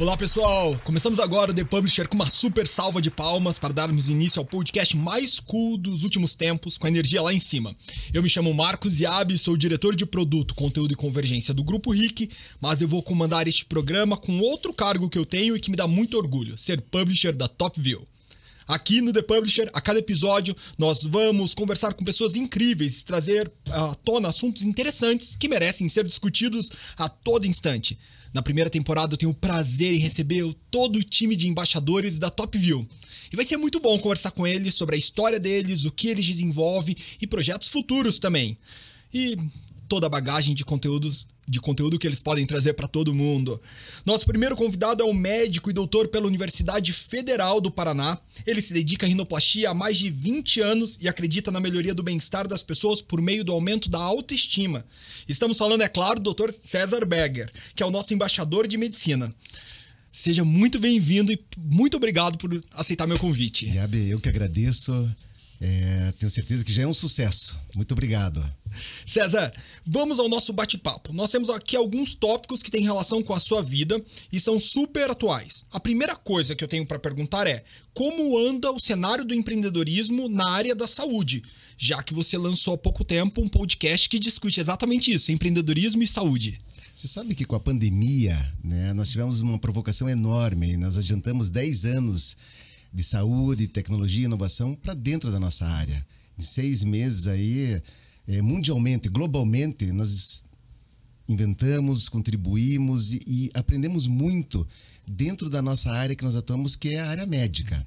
Olá pessoal, começamos agora o The Publisher com uma super salva de palmas para darmos início ao podcast mais cool dos últimos tempos, com a energia lá em cima. Eu me chamo Marcos Yabi, sou diretor de produto, conteúdo e convergência do Grupo RIC, mas eu vou comandar este programa com outro cargo que eu tenho e que me dá muito orgulho, ser publisher da Top View. Aqui no The Publisher, a cada episódio, nós vamos conversar com pessoas incríveis, trazer à tona assuntos interessantes que merecem ser discutidos a todo instante. Na primeira temporada eu tenho o prazer em receber todo o time de embaixadores da Top View. E vai ser muito bom conversar com eles sobre a história deles, o que eles desenvolvem e projetos futuros também. E toda a bagagem de conteúdos de conteúdo que eles podem trazer para todo mundo. Nosso primeiro convidado é um médico e doutor pela Universidade Federal do Paraná. Ele se dedica à rinoplastia há mais de 20 anos e acredita na melhoria do bem-estar das pessoas por meio do aumento da autoestima. Estamos falando, é claro, do Dr. César Berger, que é o nosso embaixador de medicina. Seja muito bem-vindo e muito obrigado por aceitar meu convite. Gabi, eu que agradeço. É, tenho certeza que já é um sucesso. Muito obrigado. César, vamos ao nosso bate-papo. Nós temos aqui alguns tópicos que têm relação com a sua vida e são super atuais. A primeira coisa que eu tenho para perguntar é: como anda o cenário do empreendedorismo na área da saúde? Já que você lançou há pouco tempo um podcast que discute exatamente isso, empreendedorismo e saúde. Você sabe que com a pandemia, né, nós tivemos uma provocação enorme. Nós adiantamos 10 anos de saúde, tecnologia e inovação para dentro da nossa área. Em seis meses aí, é, mundialmente, globalmente, nós inventamos, contribuímos e, e, aprendemos muito dentro da nossa área que nós atuamos, que é a área médica.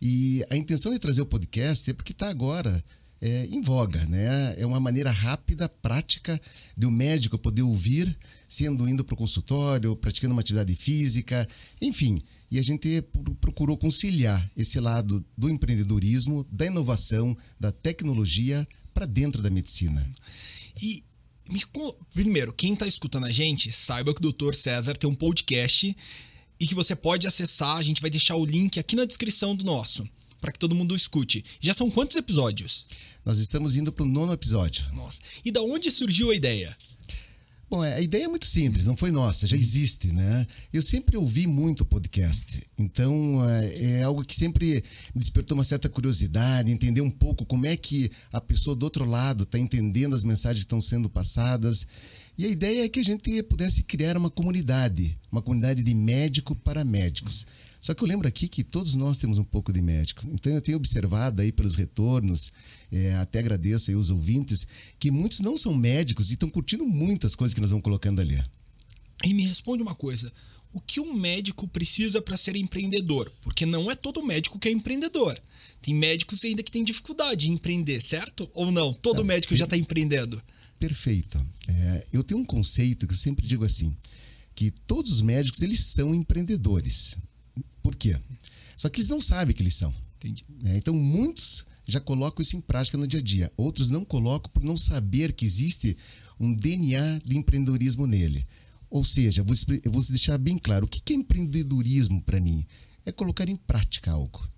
E a intenção de trazer o podcast é porque está agora é, em voga, né? É uma maneira rápida, prática de o um médico poder ouvir, sendo indo para o consultório, praticando uma atividade física, enfim. E a gente procurou conciliar esse lado do empreendedorismo, da inovação, da tecnologia para dentro da medicina. E me, primeiro, quem está escutando a gente, saiba que o Dr. César tem um podcast e que você pode acessar. A gente vai deixar o link aqui na descrição do nosso, para que todo mundo escute. Já são quantos episódios? Nós estamos indo para o nono episódio. Nossa. E da onde surgiu a ideia? Bom, a ideia é muito simples, não foi nossa, já existe, né? Eu sempre ouvi muito podcast, então é, é algo que sempre me despertou uma certa curiosidade, entender um pouco como é que a pessoa do outro lado está entendendo as mensagens que estão sendo passadas. E a ideia é que a gente pudesse criar uma comunidade, uma comunidade de médico para médicos. Só que eu lembro aqui que todos nós temos um pouco de médico. Então eu tenho observado aí pelos retornos, é, até agradeço aí os ouvintes, que muitos não são médicos e estão curtindo muitas coisas que nós vamos colocando ali. E me responde uma coisa. O que um médico precisa para ser empreendedor? Porque não é todo médico que é empreendedor. Tem médicos ainda que têm dificuldade em empreender, certo? Ou não? Todo não, médico já está empreendendo. Perfeito. É, eu tenho um conceito que eu sempre digo assim, que todos os médicos eles são empreendedores. Por quê? Só que eles não sabem que eles são. É, então, muitos já colocam isso em prática no dia a dia. Outros não colocam por não saber que existe um DNA de empreendedorismo nele. Ou seja, eu vou deixar bem claro: o que é empreendedorismo para mim? É colocar em prática algo.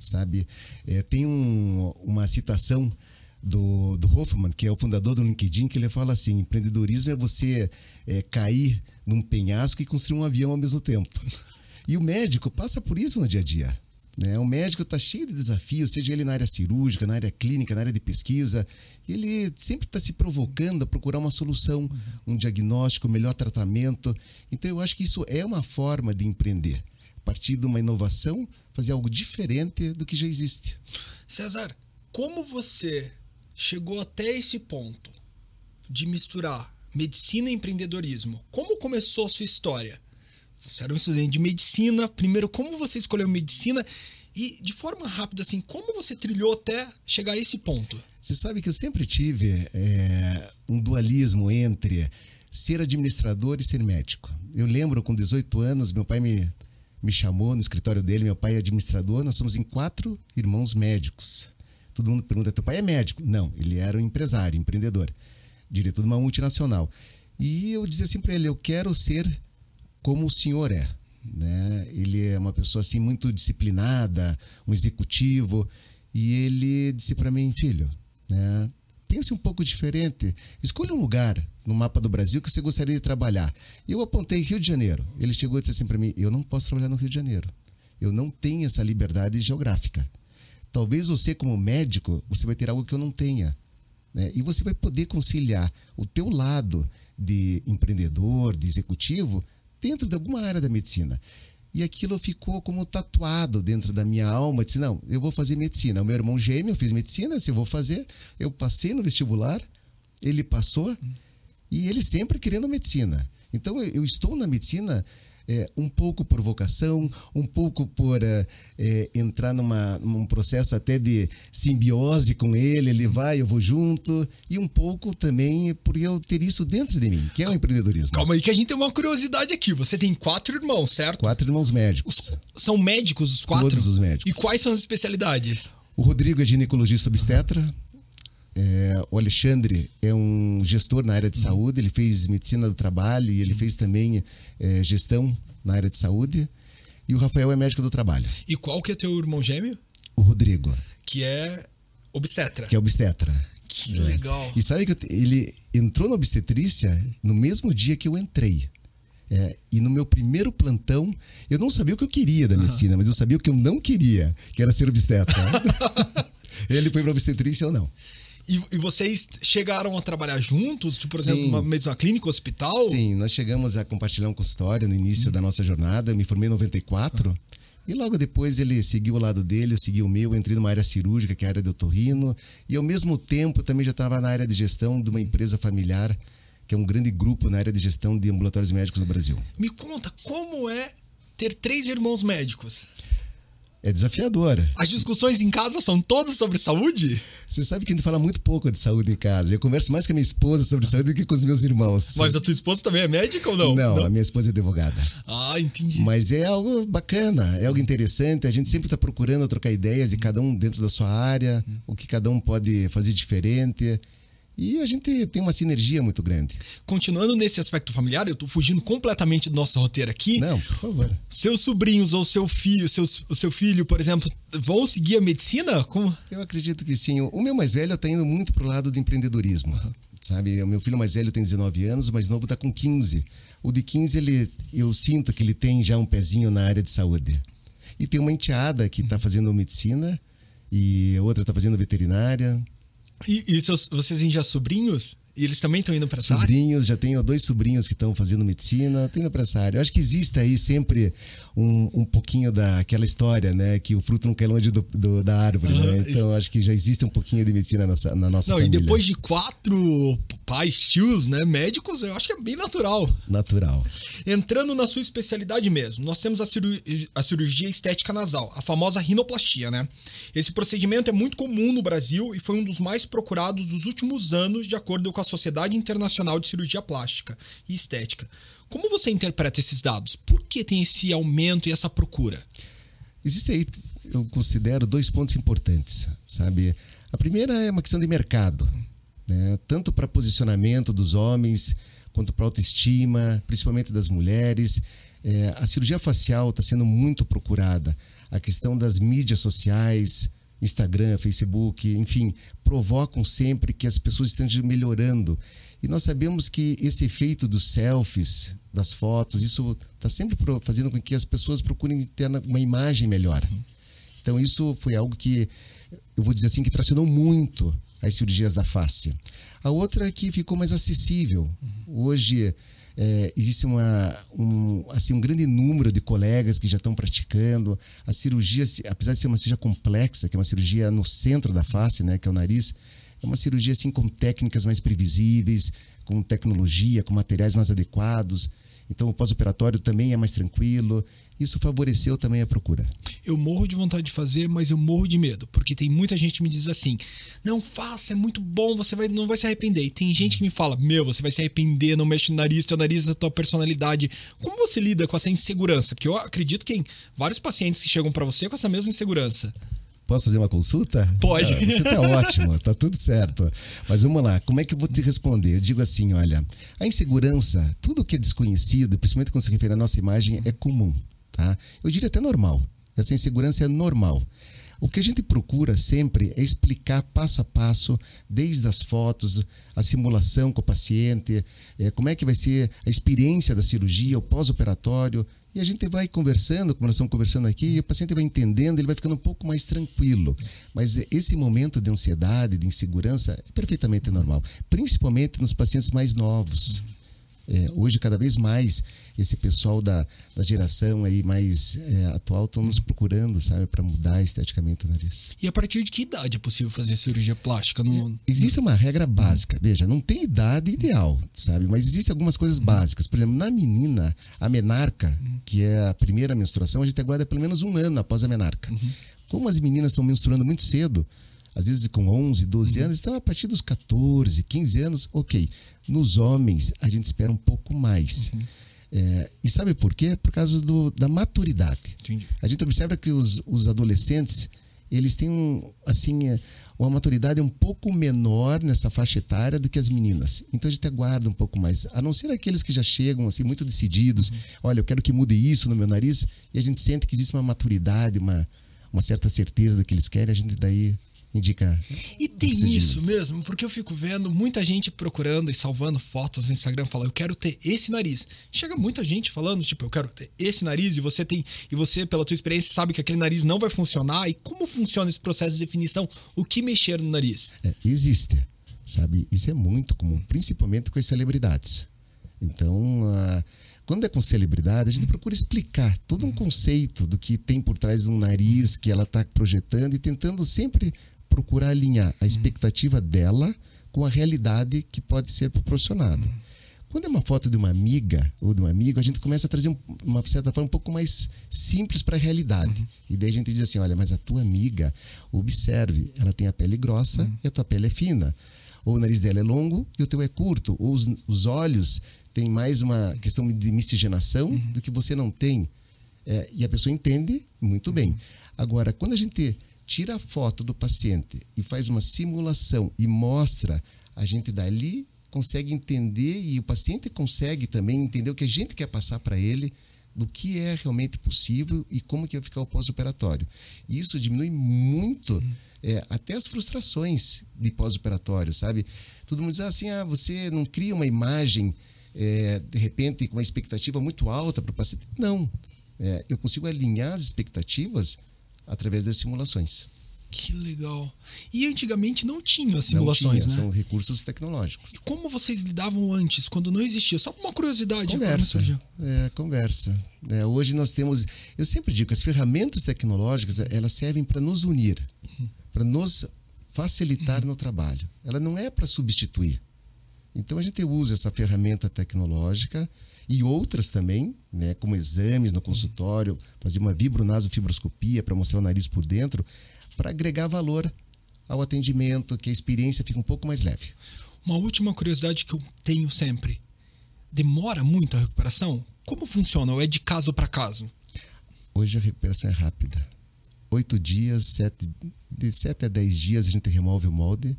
Sabe? É, tem um, uma citação do, do Hoffman, que é o fundador do LinkedIn, que ele fala assim: empreendedorismo é você é, cair num penhasco e construir um avião ao mesmo tempo. E o médico passa por isso no dia a dia. Né? O médico está cheio de desafios, seja ele na área cirúrgica, na área clínica, na área de pesquisa. Ele sempre está se provocando a procurar uma solução, uhum. um diagnóstico, um melhor tratamento. Então, eu acho que isso é uma forma de empreender. A partir de uma inovação, fazer algo diferente do que já existe. César, como você chegou até esse ponto de misturar medicina e empreendedorismo? Como começou a sua história? Você era um estudante de medicina. Primeiro, como você escolheu medicina? E, de forma rápida, assim, como você trilhou até chegar a esse ponto? Você sabe que eu sempre tive é, um dualismo entre ser administrador e ser médico. Eu lembro, com 18 anos, meu pai me, me chamou no escritório dele. Meu pai é administrador. Nós somos em quatro irmãos médicos. Todo mundo pergunta: teu pai é médico? Não, ele era um empresário, empreendedor, diretor de uma multinacional. E eu dizia assim para ele: eu quero ser como o senhor é. Né? Ele é uma pessoa assim muito disciplinada, um executivo, e ele disse para mim, filho, né? pense um pouco diferente. Escolha um lugar no mapa do Brasil que você gostaria de trabalhar. Eu apontei Rio de Janeiro. Ele chegou e disse assim para mim: Eu não posso trabalhar no Rio de Janeiro. Eu não tenho essa liberdade geográfica. Talvez você, como médico, você vai ter algo que eu não tenha. Né? E você vai poder conciliar o teu lado de empreendedor, de executivo, dentro de alguma área da medicina. E aquilo ficou como tatuado dentro da minha alma. Eu disse: não, eu vou fazer medicina. O meu irmão gêmeo fez medicina, se eu vou fazer. Eu passei no vestibular, ele passou, e ele sempre querendo medicina. Então eu estou na medicina é, um pouco por vocação, um pouco por é, entrar numa, num processo até de simbiose com ele, ele vai, eu vou junto, e um pouco também por eu ter isso dentro de mim, que é o empreendedorismo. Calma aí, que a gente tem uma curiosidade aqui. Você tem quatro irmãos, certo? Quatro irmãos médicos. Os, são médicos os quatro? Todos os médicos. E quais são as especialidades? O Rodrigo é ginecologista obstetra, é, o Alexandre é um gestor na área de saúde, ele fez medicina do trabalho e ele fez também é, gestão na área de saúde. E o Rafael é médico do trabalho. E qual que é teu irmão gêmeo? O Rodrigo. Que é obstetra. Que é obstetra. Que é. legal. E sabe que ele entrou na obstetrícia no mesmo dia que eu entrei. É, e no meu primeiro plantão, eu não sabia o que eu queria da medicina, uhum. mas eu sabia o que eu não queria, que era ser obstetra. ele foi para obstetrícia ou não. E, e, vocês chegaram a trabalhar juntos, tipo, por exemplo, Sim. uma mesma clínica, hospital? Sim, nós chegamos a compartilhar um consultório no início da nossa jornada. Eu me formei em 94. Ah. E logo depois ele seguiu o lado dele, eu segui o meu, eu entrei numa área cirúrgica, que é a área do otorrino. E ao mesmo tempo também já estava na área de gestão de uma empresa familiar, que é um grande grupo na área de gestão de ambulatórios médicos no Brasil. Me conta, como é ter três irmãos médicos? É desafiadora. As discussões em casa são todas sobre saúde? Você sabe que a gente fala muito pouco de saúde em casa. Eu converso mais com a minha esposa sobre saúde do que com os meus irmãos. Mas a tua esposa também é médica ou não? Não, não? a minha esposa é advogada. Ah, entendi. Mas é algo bacana, é algo interessante. A gente sempre está procurando trocar ideias de cada um dentro da sua área, o que cada um pode fazer diferente. E a gente tem uma sinergia muito grande. Continuando nesse aspecto familiar, eu estou fugindo completamente do nosso roteiro aqui. Não, por favor. Seus sobrinhos ou seu filho, seus, o seu filho, por exemplo, vão seguir a medicina? Como? Eu acredito que sim. O meu mais velho está indo muito pro lado do empreendedorismo. Sabe, o meu filho mais velho tem 19 anos, o mais novo está com 15. O de 15, ele, eu sinto que ele tem já um pezinho na área de saúde. E tem uma enteada que está fazendo medicina e outra está fazendo veterinária. E, e seus, vocês já sobrinhos? E eles também estão indo para essa área? Sobrinhos, já tenho dois sobrinhos que estão fazendo medicina, estão indo para essa área. Eu acho que existe aí sempre um, um pouquinho daquela história, né? Que o fruto não cai longe do, do da árvore, né? Então acho que já existe um pouquinho de medicina na, na nossa não, família. E depois de quatro pais, tios, né? Médicos, eu acho que é bem natural. Natural. Entrando na sua especialidade mesmo, nós temos a, cirurgia, a cirurgia estética nasal, a famosa rinoplastia, né? Esse procedimento é muito comum no Brasil e foi um dos mais procurados dos últimos anos, de acordo com a Sociedade Internacional de Cirurgia Plástica e Estética. Como você interpreta esses dados? Por que tem esse aumento e essa procura? Existe aí, eu considero, dois pontos importantes, sabe? A primeira é uma questão de mercado, né? tanto para posicionamento dos homens quanto para autoestima, principalmente das mulheres. É, a cirurgia facial está sendo muito procurada. A questão das mídias sociais, Instagram, Facebook, enfim, provocam sempre que as pessoas estejam melhorando. E nós sabemos que esse efeito dos selfies, das fotos, isso está sempre fazendo com que as pessoas procurem ter uma imagem melhor. Então, isso foi algo que, eu vou dizer assim, que tracionou muito as cirurgias da face. A outra é que ficou mais acessível. Hoje, é, existe uma, um, assim, um grande número de colegas que já estão praticando. A cirurgia, apesar de ser uma cirurgia complexa, que é uma cirurgia no centro da face, né, que é o nariz, é uma cirurgia assim com técnicas mais previsíveis, com tecnologia, com materiais mais adequados. Então o pós-operatório também é mais tranquilo isso favoreceu também a procura. Eu morro de vontade de fazer, mas eu morro de medo, porque tem muita gente que me diz assim: "Não faça, é muito bom, você vai, não vai se arrepender". E tem gente que me fala: "Meu, você vai se arrepender, não mexe no nariz, teu nariz é a tua personalidade". Como você lida com essa insegurança? Porque eu acredito que tem vários pacientes que chegam para você com essa mesma insegurança. Posso fazer uma consulta? Pode. Ah, você tá ótimo, tá tudo certo. Mas vamos lá, como é que eu vou te responder? Eu digo assim, olha, a insegurança, tudo que é desconhecido, principalmente quando se refere à nossa imagem, é comum. Tá? Eu diria até normal. Essa insegurança é normal. O que a gente procura sempre é explicar passo a passo, desde as fotos, a simulação com o paciente, é, como é que vai ser a experiência da cirurgia, o pós-operatório. E a gente vai conversando, como nós estamos conversando aqui, e o paciente vai entendendo, ele vai ficando um pouco mais tranquilo. Mas esse momento de ansiedade, de insegurança, é perfeitamente normal, principalmente nos pacientes mais novos. É, hoje, cada vez mais, esse pessoal da, da geração aí mais é, atual estão nos procurando, sabe, para mudar esteticamente o nariz. E a partir de que idade é possível fazer cirurgia plástica? No... Existe uma regra básica, veja, não tem idade ideal, sabe, mas existem algumas coisas básicas. Por exemplo, na menina, a menarca, que é a primeira menstruação, a gente aguarda pelo menos um ano após a menarca. Uhum. Como as meninas estão menstruando muito cedo, às vezes com 11, 12 uhum. anos, então a partir dos 14, 15 anos, ok. Nos homens, a gente espera um pouco mais. Uhum. É, e sabe por quê? Por causa do, da maturidade. Entendi. A gente observa que os, os adolescentes, eles têm um, assim, é, uma maturidade um pouco menor nessa faixa etária do que as meninas. Então a gente aguarda um pouco mais. A não ser aqueles que já chegam assim muito decididos, uhum. olha, eu quero que mude isso no meu nariz, e a gente sente que existe uma maturidade, uma, uma certa certeza do que eles querem, a gente daí indica. E tem isso mesmo, porque eu fico vendo muita gente procurando e salvando fotos no Instagram, falando, eu quero ter esse nariz. Chega muita gente falando, tipo, eu quero ter esse nariz, e você tem, e você, pela tua experiência, sabe que aquele nariz não vai funcionar. E como funciona esse processo de definição? O que mexer no nariz? É, existe, sabe? Isso é muito comum, principalmente com as celebridades. Então, uh, quando é com celebridade, a gente procura explicar todo um conceito do que tem por trás de um nariz que ela está projetando e tentando sempre procurar alinhar a expectativa dela com a realidade que pode ser proporcionada. Quando é uma foto de uma amiga ou de um amigo, a gente começa a trazer uma certa forma um pouco mais simples para a realidade. Uhum. E daí a gente diz assim: olha, mas a tua amiga, observe, ela tem a pele grossa uhum. e a tua pele é fina. Ou o nariz dela é longo e o teu é curto. Ou os, os olhos têm mais uma questão de miscigenação uhum. do que você não tem. É, e a pessoa entende muito bem. Agora, quando a gente tira a foto do paciente e faz uma simulação e mostra, a gente dali consegue entender e o paciente consegue também entender o que a gente quer passar para ele do que é realmente possível e como que vai ficar o pós-operatório. Isso diminui muito é, até as frustrações de pós-operatório, sabe? Todo mundo diz assim, ah, você não cria uma imagem é, de repente com uma expectativa muito alta para o paciente. Não, é, eu consigo alinhar as expectativas através das simulações. Que legal. E antigamente não tinha as simulações, tinha, né? São recursos tecnológicos. E como vocês lidavam antes, quando não existia? Só uma curiosidade. Conversa. É, conversa. É, hoje nós temos... Eu sempre digo que as ferramentas tecnológicas, elas servem para nos unir, uhum. para nos facilitar uhum. no trabalho. Ela não é para substituir. Então a gente usa essa ferramenta tecnológica e outras também, né, como exames no consultório, fazer uma vibronasofibroscopia para mostrar o nariz por dentro, para agregar valor ao atendimento, que a experiência fique um pouco mais leve. Uma última curiosidade que eu tenho sempre: demora muito a recuperação? Como funciona? Ou é de caso para caso? Hoje a recuperação é rápida. Oito dias, sete, de sete a dez dias a gente remove o molde.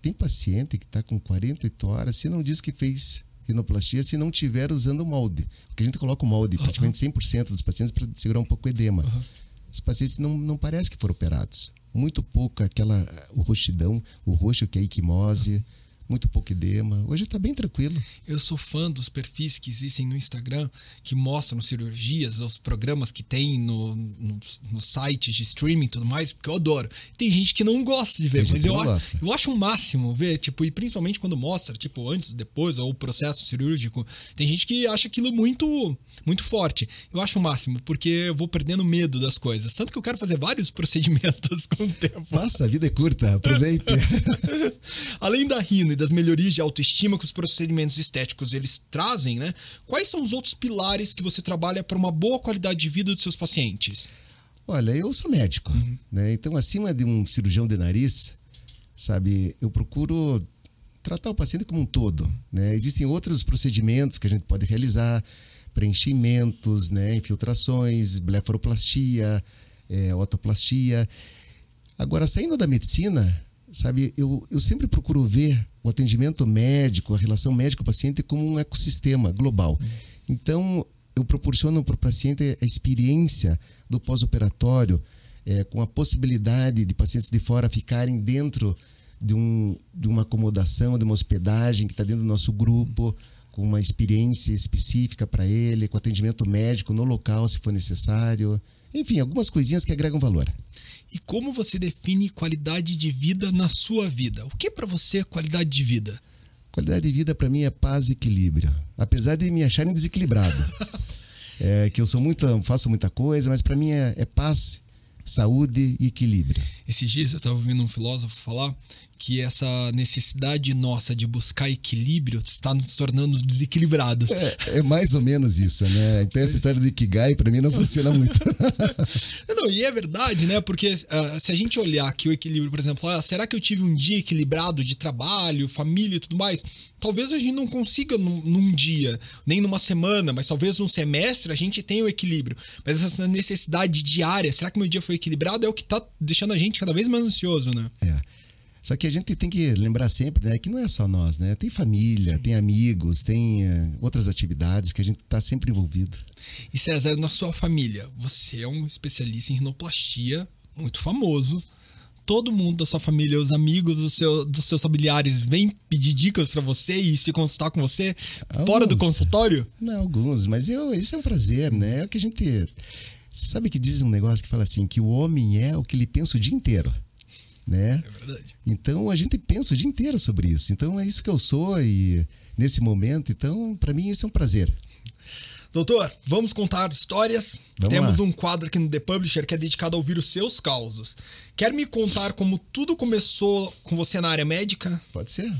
Tem paciente que está com 48 horas, se não diz que fez rinoplastia se não tiver usando o molde. Porque a gente coloca o molde, uhum. praticamente 100% dos pacientes para segurar um pouco o edema. Uhum. Os pacientes não, não parece que foram operados. Muito pouco aquela o roxidão, o roxo que é a equimose. Uhum muito pouco edema. Hoje está bem tranquilo. Eu sou fã dos perfis que existem no Instagram que mostram cirurgias, os programas que tem no, no, no site de streaming e tudo mais, porque eu adoro. Tem gente que não gosta de ver, mas eu, acho, eu acho o um máximo ver, tipo, e principalmente quando mostra, tipo, antes, depois, ou o processo cirúrgico. Tem gente que acha aquilo muito, muito forte. Eu acho o máximo, porque eu vou perdendo medo das coisas. Tanto que eu quero fazer vários procedimentos com o tempo. Faça, a vida é curta, aproveite. Além da rino e das melhorias de autoestima que os procedimentos estéticos eles trazem, né? Quais são os outros pilares que você trabalha para uma boa qualidade de vida dos seus pacientes? Olha, eu sou médico, uhum. né? Então, acima de um cirurgião de nariz, sabe, eu procuro tratar o paciente como um todo, né? Existem outros procedimentos que a gente pode realizar, preenchimentos, né, infiltrações, blefaroplastia, é, otoplastia. Agora, saindo da medicina, sabe, eu, eu sempre procuro ver o atendimento médico, a relação médico-paciente como um ecossistema global. Então, eu proporciono para o paciente a experiência do pós-operatório é, com a possibilidade de pacientes de fora ficarem dentro de, um, de uma acomodação, de uma hospedagem que está dentro do nosso grupo, com uma experiência específica para ele, com atendimento médico no local, se for necessário. Enfim, algumas coisinhas que agregam valor. E como você define qualidade de vida na sua vida? O que para você é qualidade de vida? Qualidade de vida para mim é paz e equilíbrio. Apesar de me acharem desequilibrado. é, que eu sou muito, faço muita coisa, mas para mim é, é paz, saúde e equilíbrio. Esses dias eu estava ouvindo um filósofo falar que essa necessidade nossa de buscar equilíbrio está nos tornando desequilibrados. É, é mais ou menos isso, né? Então essa história de Ikigai para mim não funciona muito. não, e é verdade, né? Porque uh, se a gente olhar aqui o equilíbrio, por exemplo, ah, será que eu tive um dia equilibrado de trabalho, família e tudo mais? Talvez a gente não consiga num, num dia, nem numa semana, mas talvez num semestre a gente tenha o equilíbrio. Mas essa necessidade diária, será que meu dia foi equilibrado? É o que está deixando a gente cada vez mais ansioso, né? É. Só que a gente tem que lembrar sempre né, que não é só nós, né? Tem família, Sim. tem amigos, tem uh, outras atividades que a gente está sempre envolvido. E César, na sua família, você é um especialista em rinoplastia muito famoso. Todo mundo da sua família, os amigos dos, seu, dos seus familiares, vêm pedir dicas para você e se consultar com você alguns, fora do consultório? Não, alguns, mas eu, isso é um prazer, né? É o que a gente. Você sabe que diz um negócio que fala assim: que o homem é o que ele pensa o dia inteiro né? É verdade. Então a gente pensa o dia inteiro sobre isso. Então é isso que eu sou e nesse momento, então para mim isso é um prazer. Doutor, vamos contar histórias. Vamos Temos lá. um quadro aqui no The Publisher que é dedicado a ouvir os seus causos. Quer me contar como tudo começou com você na área médica? Pode ser.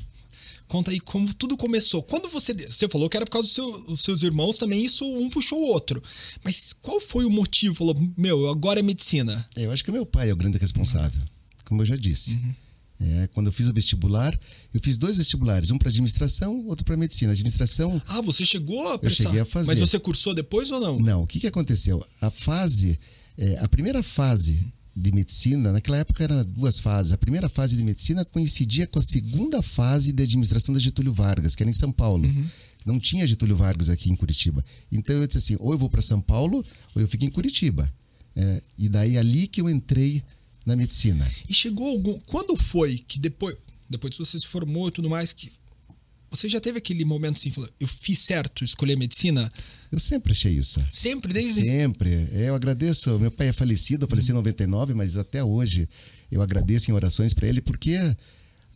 Conta aí como tudo começou. Quando você. Você falou que era por causa dos seu, seus irmãos também, isso um puxou o outro. Mas qual foi o motivo? Falou, meu, agora é medicina. É, eu acho que meu pai é o grande responsável como eu já disse. Uhum. É, quando eu fiz o vestibular, eu fiz dois vestibulares, um para administração, outro para medicina. Administração. Ah, você chegou a prestar? Eu cheguei a fazer. Mas você cursou depois ou não? Não. O que, que aconteceu? A fase, é, a primeira fase de medicina, naquela época eram duas fases. A primeira fase de medicina coincidia com a segunda fase de administração da Getúlio Vargas, que era em São Paulo. Uhum. Não tinha Getúlio Vargas aqui em Curitiba. Então eu disse assim: ou eu vou para São Paulo, ou eu fico em Curitiba. É, e daí ali que eu entrei na medicina. E chegou algum. Quando foi que depois, depois que você se formou e tudo mais, que você já teve aquele momento assim, falou, eu fiz certo escolher medicina? Eu sempre achei isso. Sempre, desde. Sempre. É, eu agradeço. Meu pai é falecido, eu faleci em 99, mas até hoje eu agradeço em orações para ele, porque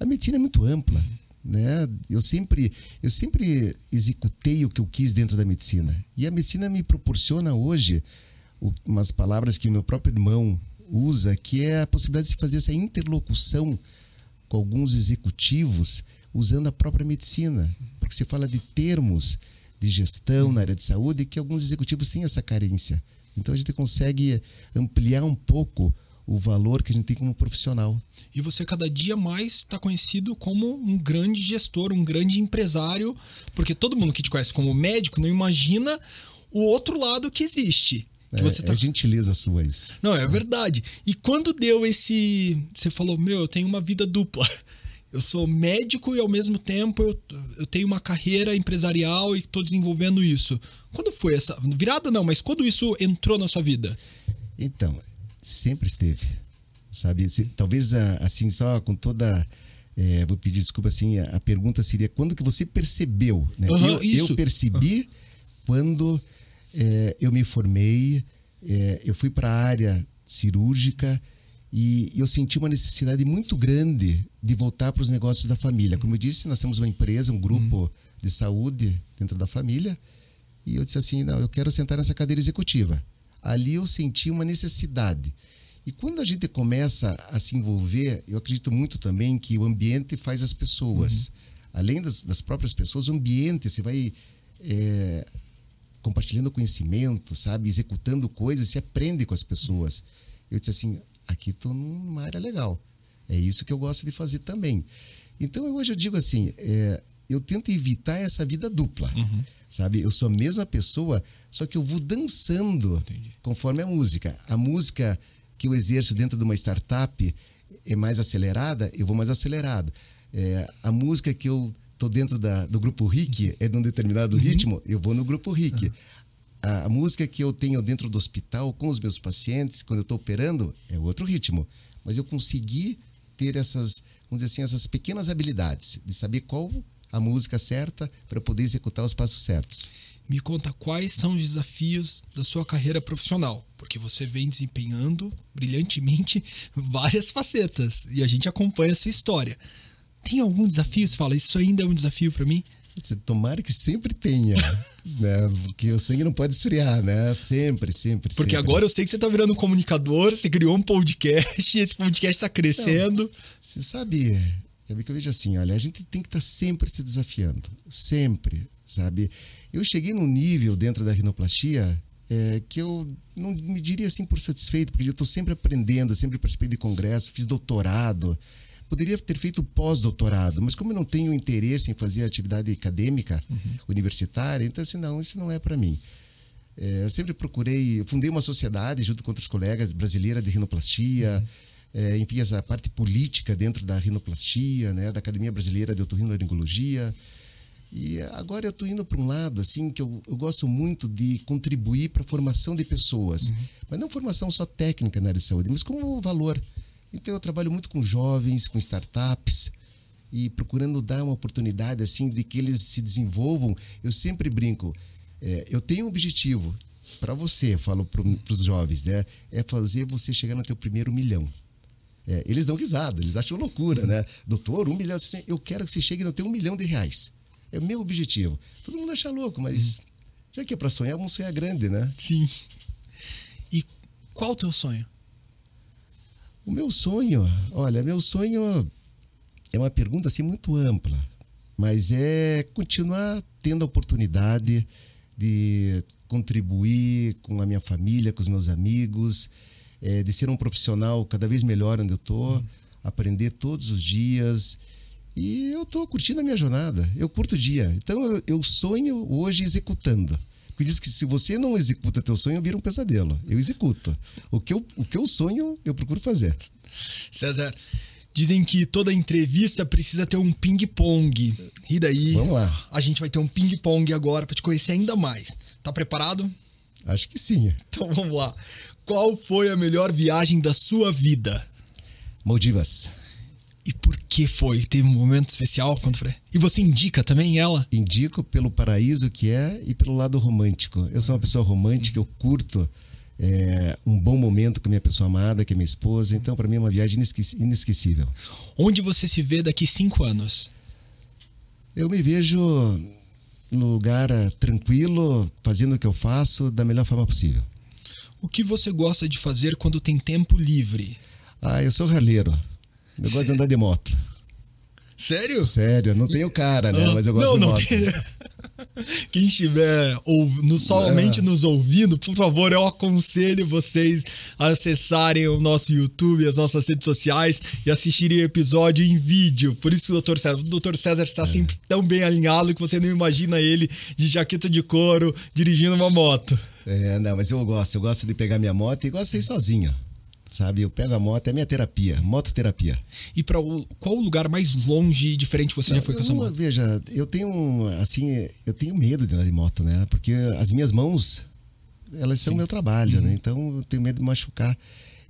a medicina é muito ampla. Né? Eu sempre eu sempre executei o que eu quis dentro da medicina. E a medicina me proporciona hoje umas palavras que o meu próprio irmão usa, que é a possibilidade de se fazer essa interlocução com alguns executivos usando a própria medicina. Porque se fala de termos de gestão na área de saúde que alguns executivos têm essa carência. Então a gente consegue ampliar um pouco o valor que a gente tem como profissional. E você cada dia mais está conhecido como um grande gestor, um grande empresário, porque todo mundo que te conhece como médico não imagina o outro lado que existe. Que é, você tá... é gentileza sua isso. Não, é verdade. E quando deu esse. Você falou, meu, eu tenho uma vida dupla. Eu sou médico e ao mesmo tempo eu, eu tenho uma carreira empresarial e estou desenvolvendo isso. Quando foi essa. Virada não, mas quando isso entrou na sua vida? Então, sempre esteve. Sabe? Talvez assim, só com toda. É, vou pedir desculpa assim, a, a, pergunta seria quando que você percebeu? Né? Uhum, eu, eu, percebi uhum. quando é, eu me formei, é, eu fui para a área cirúrgica e eu senti uma necessidade muito grande de voltar para os negócios da família. Como eu disse, nós temos uma empresa, um grupo uhum. de saúde dentro da família e eu disse assim, não, eu quero sentar nessa cadeira executiva. Ali eu senti uma necessidade. E quando a gente começa a se envolver, eu acredito muito também que o ambiente faz as pessoas. Uhum. Além das, das, próprias pessoas, o ambiente, você vai é, compartilhando conhecimento, sabe? Executando coisas, se aprende com as pessoas. Eu disse assim, aqui estou numa área legal. É isso que eu gosto de fazer também. Então, hoje eu digo assim, é, eu tento evitar essa vida dupla. Uhum. Sabe? Eu sou a mesma pessoa, só que eu vou dançando Entendi. conforme a música. A música que eu exerço dentro de uma startup é mais acelerada, eu vou mais acelerado. É, a música que eu dentro da, do grupo RIC, é de um determinado uhum. ritmo, eu vou no grupo RIC. Uhum. a, a, música que eu tenho dentro do hospital com os meus pacientes, quando eu estou operando, é outro ritmo. Mas eu consegui ter essas, vamos dizer assim, essas pequenas habilidades de saber qual a música certa para poder executar os passos certos. Me conta quais são os desafios da sua carreira profissional, porque você vem desempenhando brilhantemente várias facetas e a gente acompanha a sua história. Tem algum desafio? Você fala, isso ainda é um desafio para mim? Tomara que sempre tenha, né? Porque o sangue não pode esfriar, né? Sempre, sempre, Porque sempre. agora eu sei que você está virando um comunicador, você criou um podcast, esse podcast está crescendo. Não, você sabe, sabe que eu vejo assim, olha, a gente tem que estar tá sempre se desafiando, sempre, sabe? Eu cheguei num nível dentro da rinoplastia é, que eu não me diria assim por satisfeito, porque eu estou sempre aprendendo, sempre participei de congresso, fiz doutorado, Poderia ter feito pós-doutorado, mas como eu não tenho interesse em fazer atividade acadêmica uhum. universitária, então assim, não, isso não é para mim. É, eu sempre procurei, eu fundei uma sociedade junto com outros colegas brasileira de rinoplastia, uhum. é, enfim, essa parte política dentro da rinoplastia, né, da Academia Brasileira de Otorrinolaringologia. E agora eu estou indo para um lado assim que eu, eu gosto muito de contribuir para a formação de pessoas, uhum. mas não formação só técnica na área de saúde, mas como valor. Então eu trabalho muito com jovens, com startups e procurando dar uma oportunidade assim de que eles se desenvolvam. Eu sempre brinco, é, eu tenho um objetivo para você, falo para os jovens, né? É fazer você chegar no teu primeiro milhão. É, eles dão risada, eles acham loucura, né? Doutor, um milhão, assim, eu quero que você chegue no teu um milhão de reais. É o meu objetivo. Todo mundo acha louco, mas uhum. já que é para sonhar, vamos sonhar grande, né? Sim. E qual o teu sonho? O meu sonho, olha, meu sonho é uma pergunta assim muito ampla, mas é continuar tendo a oportunidade de contribuir com a minha família, com os meus amigos, é, de ser um profissional cada vez melhor onde eu estou, uhum. aprender todos os dias. E eu estou curtindo a minha jornada. Eu curto o dia. Então eu, eu sonho hoje executando. Porque diz que se você não executa teu sonho, vira um pesadelo. Eu executo. O que eu, o que eu sonho, eu procuro fazer. César, dizem que toda entrevista precisa ter um ping-pong. E daí, Vamos lá. a gente vai ter um ping-pong agora para te conhecer ainda mais. Tá preparado? Acho que sim. Então vamos lá. Qual foi a melhor viagem da sua vida? Maldivas. E por que foi? Teve um momento especial quando foi? E você indica também ela? Indico pelo paraíso que é e pelo lado romântico. Eu sou uma pessoa romântica, eu curto é, um bom momento com a minha pessoa amada, que é minha esposa. Então, para mim, é uma viagem inesquecível. Onde você se vê daqui cinco anos? Eu me vejo no lugar eh, tranquilo, fazendo o que eu faço da melhor forma possível. O que você gosta de fazer quando tem tempo livre? Ah, eu sou raleiro. Eu gosto de andar de moto. Sério? Sério, não tenho cara, né? Mas eu gosto não, de moto. Tem... Quem estiver ou, no, somente é. nos ouvindo, por favor, eu aconselho vocês a acessarem o nosso YouTube, as nossas redes sociais e assistirem o episódio em vídeo. Por isso que o Dr. César, o Dr. César está é. sempre tão bem alinhado que você não imagina ele de jaqueta de couro dirigindo uma moto. É, não, mas eu gosto, eu gosto de pegar minha moto e gosto de ir sozinho sabe? Eu pego a moto, é minha terapia, mototerapia. E para qual o lugar mais longe e diferente você Não, já foi com essa moto? Veja, eu tenho assim, eu tenho medo de andar de moto, né? Porque as minhas mãos, elas são Sim. meu trabalho, né? uhum. né? Então eu tenho medo de machucar.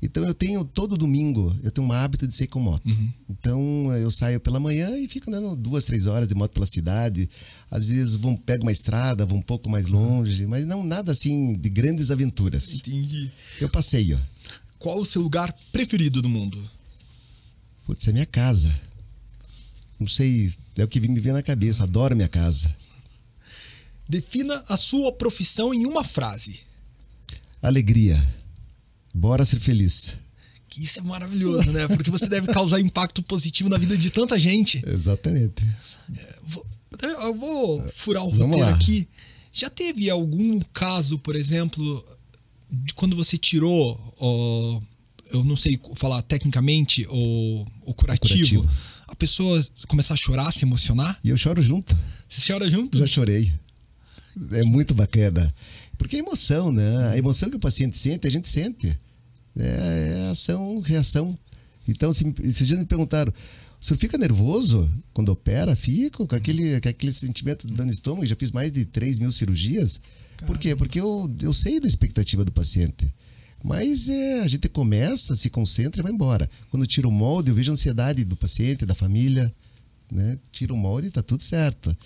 Então eu tenho todo domingo, eu tenho um hábito de sair com moto. Uhum. Então eu saio pela manhã e fico andando duas, três horas de moto pela cidade. Às vezes vou, pego uma estrada, vou um pouco mais longe, mas não nada assim de grandes aventuras. Entendi. Eu passeio. Qual o seu lugar preferido do mundo? Putz, é minha casa. Não sei, é o que me vem na cabeça. Adoro minha casa. Defina a sua profissão em uma frase. Alegria. Bora ser feliz. Que isso é maravilhoso, né? Porque você deve causar impacto positivo na vida de tanta gente. Exatamente. É, eu vou furar o Vamos roteiro lá. aqui. Já teve algum caso, por exemplo, quando você tirou, ó, eu não sei falar tecnicamente, o, o, curativo, o curativo, a pessoa começar a chorar, se emocionar? E eu choro junto. Você chora junto? Já chorei. É muito bacana. Porque é emoção, né? A emoção que o paciente sente, a gente sente. É, é ação, reação. Então, se, esses dias me perguntaram, senhor fica nervoso quando opera? Fico com aquele, com aquele sentimento de dano de estômago. Já fiz mais de 3 mil cirurgias. Por quê? Porque eu, eu sei da expectativa do paciente. Mas é, a gente começa, se concentra e vai embora. Quando tira o molde, eu vejo a ansiedade do paciente, da família. Né? Tira o molde e está tudo certo.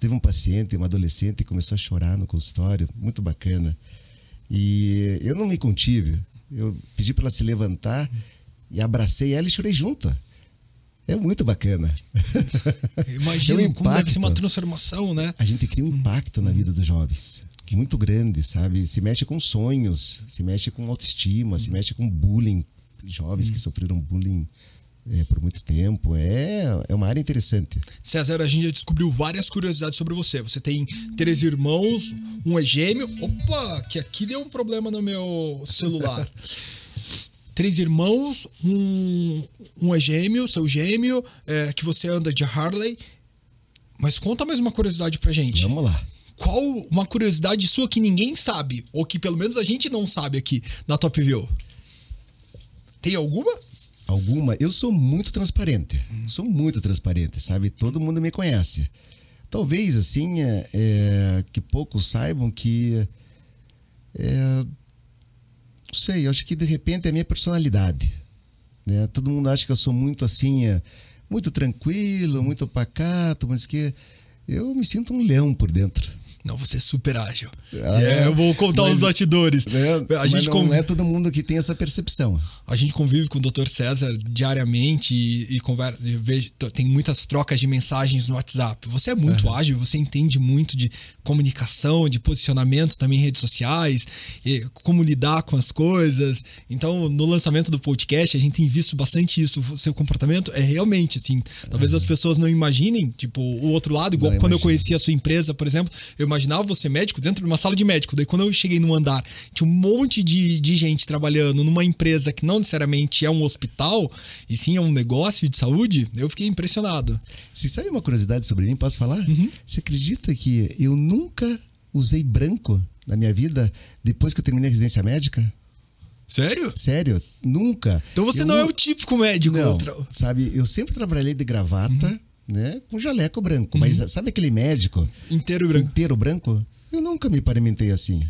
Teve um paciente, uma adolescente, que começou a chorar no consultório, muito bacana. E eu não me contive. Eu pedi para ela se levantar e abracei ela e chorei junto. É muito bacana. Imagina um como deve ser uma transformação, né? A gente cria um impacto na vida dos jovens muito grande, sabe? Se mexe com sonhos, se mexe com autoestima, hum. se mexe com bullying. Jovens hum. que sofreram bullying é, por muito tempo. É, é uma área interessante. César, a gente já descobriu várias curiosidades sobre você. Você tem três irmãos, um é gêmeo. Opa, que aqui deu um problema no meu celular. três irmãos, um, um é gêmeo, seu gêmeo, é, que você anda de Harley. Mas conta mais uma curiosidade pra gente. Vamos lá qual uma curiosidade sua que ninguém sabe, ou que pelo menos a gente não sabe aqui na Top View? Tem alguma? Alguma? Eu sou muito transparente. Hum. Sou muito transparente, sabe? Todo mundo me conhece. Talvez, assim, é, é, que poucos saibam que. É, não sei, eu acho que de repente é a minha personalidade. Né? Todo mundo acha que eu sou muito assim, é, muito tranquilo, muito pacato, mas que eu me sinto um leão por dentro. Não, você é super ágil. Ah, é, eu vou contar mas, os bastidores. É, a gente não é todo mundo que tem essa percepção. A gente convive com o Dr. César diariamente e, e conversa, e vejo, tem muitas trocas de mensagens no WhatsApp. Você é muito uhum. ágil, você entende muito de comunicação, de posicionamento também em redes sociais, como lidar com as coisas. Então, no lançamento do podcast, a gente tem visto bastante isso. O seu comportamento é realmente assim. Talvez uhum. as pessoas não imaginem, tipo, o outro lado, igual não quando imagino. eu conheci a sua empresa, por exemplo, eu imaginava você médico dentro de uma sala de médico. Daí quando eu cheguei no andar, tinha um monte de, de gente trabalhando numa empresa que não necessariamente é um hospital, e sim é um negócio de saúde, eu fiquei impressionado. Você sabe uma curiosidade sobre mim? Posso falar? Uhum. Você acredita que eu nunca usei branco na minha vida depois que eu terminei a residência médica? Sério? Sério, nunca. Então você eu não, é o típico médico. Não, outra... sabe, eu sempre trabalhei de gravata, uhum né? Com jaleco branco. Uhum. Mas sabe aquele médico? Inteiro branco. Inteiro branco? Eu nunca me parementei assim.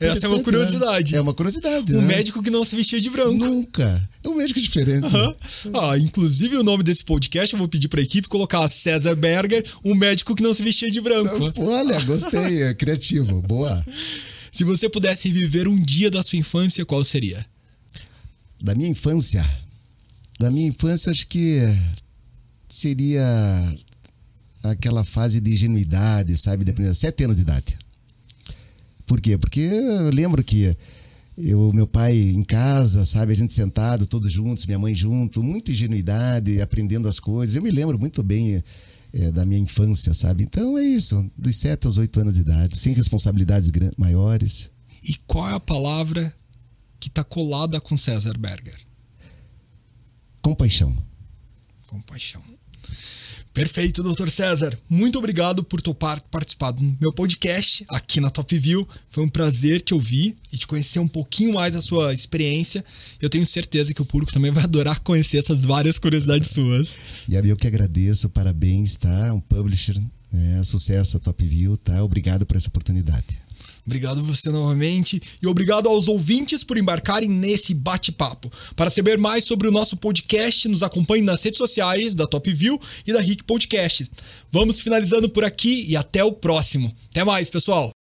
Essa é uma curiosidade. Né? É uma curiosidade. Um né? médico que não se vestia de branco. Nunca. É um médico diferente. Uhum. Ah, inclusive o nome desse podcast eu vou pedir para a equipe colocar César Berger, um médico que não se vestia de branco. Olha, gostei, é criativo. Boa. Se você pudesse viver um dia da sua infância, qual seria? Da minha infância. Da minha infância, acho que seria aquela fase de ingenuidade, sabe? De sete anos de idade. Por quê? Porque eu lembro que eu, meu pai em casa, sabe? A gente sentado, todos juntos, minha mãe junto, muita ingenuidade, aprendendo as coisas. Eu me lembro muito bem é, da minha infância, sabe? Então é isso, dos sete aos oito anos de idade, sem responsabilidades maiores. E qual é a palavra que está colada com César Berger? Compaixão. Compaixão. Perfeito, doutor César. Muito obrigado por topar participar do meu podcast aqui na Top View. Foi um prazer te ouvir e te conhecer um pouquinho mais a sua experiência. Eu tenho certeza que o público também vai adorar conhecer essas várias curiosidades suas. E eu que agradeço, parabéns, tá? Um publisher, né? sucesso a Top View, tá? Obrigado por essa oportunidade. Obrigado você novamente e obrigado aos ouvintes por embarcarem nesse bate-papo. Para saber mais sobre o nosso podcast, nos acompanhe nas redes sociais da Top View e da Rick Podcast. Vamos finalizando por aqui e até o próximo. Até mais, pessoal!